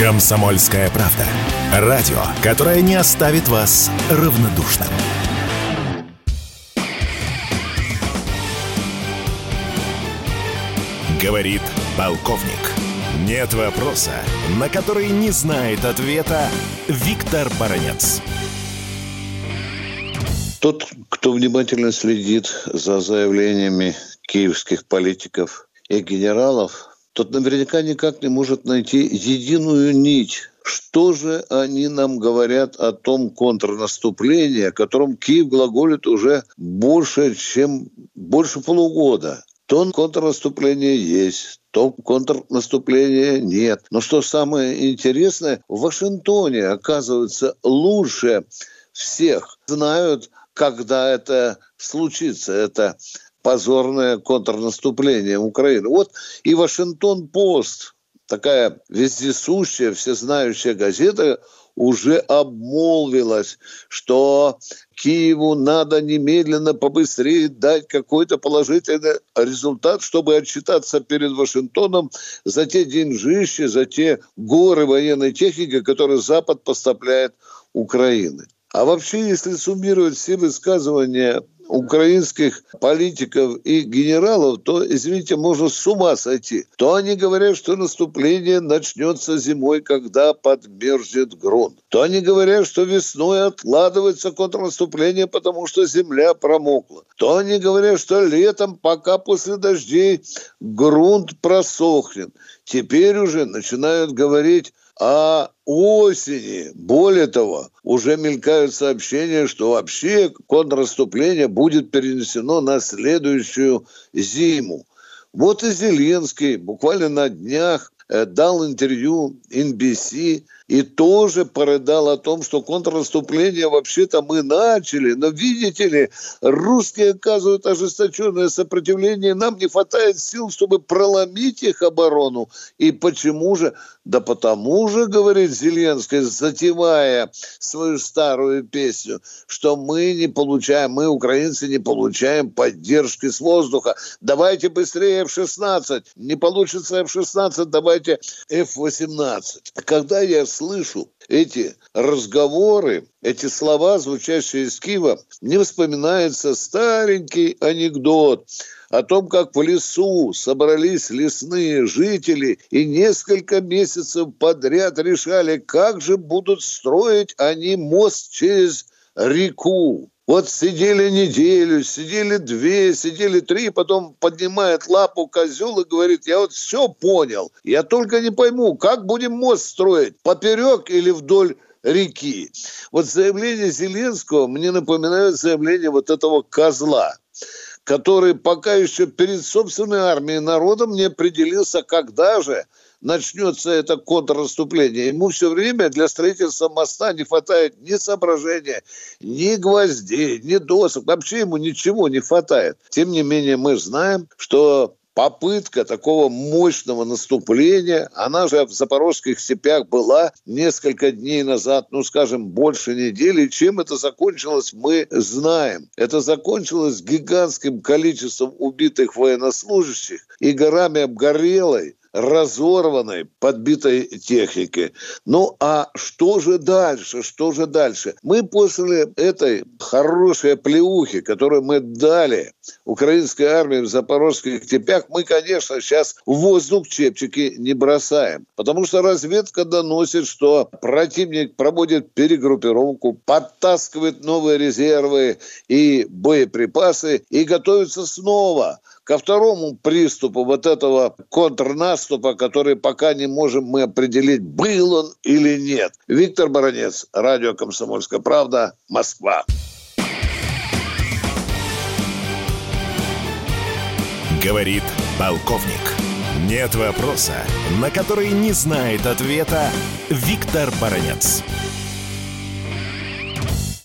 Комсомольская правда. Радио, которое не оставит вас равнодушным. Говорит полковник. Нет вопроса, на который не знает ответа Виктор Баранец. Тот, кто внимательно следит за заявлениями киевских политиков и генералов, тот наверняка никак не может найти единую нить что же они нам говорят о том контрнаступлении, о котором Киев глаголит уже больше, чем больше полугода? То контрнаступление есть, то контрнаступления нет. Но что самое интересное, в Вашингтоне, оказывается, лучше всех знают, когда это случится. Это позорное контрнаступление Украины. Вот и Вашингтон-Пост, такая вездесущая, всезнающая газета, уже обмолвилась, что Киеву надо немедленно побыстрее дать какой-то положительный результат, чтобы отчитаться перед Вашингтоном за те деньжища, за те горы военной техники, которые Запад поставляет Украины. А вообще, если суммировать все высказывания украинских политиков и генералов, то, извините, можно с ума сойти. То они говорят, что наступление начнется зимой, когда подмерзнет грунт. То они говорят, что весной откладывается контрнаступление, потому что земля промокла. То они говорят, что летом, пока после дождей грунт просохнет. Теперь уже начинают говорить о осени. Более того, уже мелькают сообщения, что вообще контрнаступление будет перенесено на следующую зиму. Вот и Зеленский буквально на днях дал интервью NBC и тоже порыдал о том, что контрнаступление вообще-то мы начали, но видите ли, русские оказывают ожесточенное сопротивление, нам не хватает сил, чтобы проломить их оборону. И почему же? Да потому же, говорит Зеленский, затевая свою старую песню, что мы не получаем, мы, украинцы, не получаем поддержки с воздуха. Давайте быстрее F-16. Не получится F-16, давайте F-18. Когда я слышу эти разговоры, эти слова, звучащие из Киева, мне вспоминается старенький анекдот о том, как в лесу собрались лесные жители и несколько месяцев подряд решали, как же будут строить они мост через реку. Вот сидели неделю, сидели две, сидели три, потом поднимает лапу козел и говорит, я вот все понял, я только не пойму, как будем мост строить, поперек или вдоль реки. Вот заявление Зеленского мне напоминает заявление вот этого козла который пока еще перед собственной армией народом не определился, когда же начнется это контрнаступление. Ему все время для строительства моста не хватает ни соображения, ни гвоздей, ни досок. Вообще ему ничего не хватает. Тем не менее, мы знаем, что попытка такого мощного наступления, она же в запорожских степях была несколько дней назад, ну, скажем, больше недели. Чем это закончилось, мы знаем. Это закончилось гигантским количеством убитых военнослужащих и горами обгорелой разорванной, подбитой техники. Ну а что же дальше? Что же дальше? Мы после этой хорошей плеухи, которую мы дали украинской армии в запорожских степях, мы, конечно, сейчас в воздух чепчики не бросаем. Потому что разведка доносит, что противник проводит перегруппировку, подтаскивает новые резервы и боеприпасы и готовится снова ко второму приступу вот этого контрнаступа, который пока не можем мы определить, был он или нет. Виктор Баранец, радио «Комсомольская правда», Москва. Говорит полковник. Нет вопроса, на который не знает ответа Виктор Баранец.